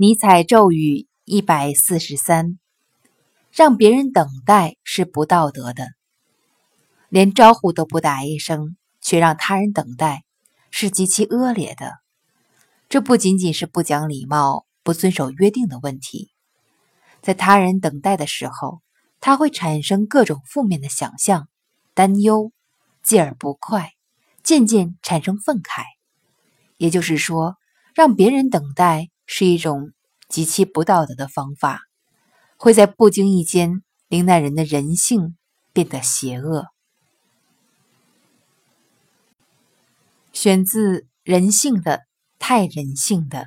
尼采咒语一百四十三：让别人等待是不道德的，连招呼都不打一声，却让他人等待，是极其恶劣的。这不仅仅是不讲礼貌、不遵守约定的问题，在他人等待的时候，他会产生各种负面的想象、担忧，继而不快，渐渐产生愤慨。也就是说，让别人等待。是一种极其不道德的方法，会在不经意间令那人的人性变得邪恶。选自《人性的太人性的》。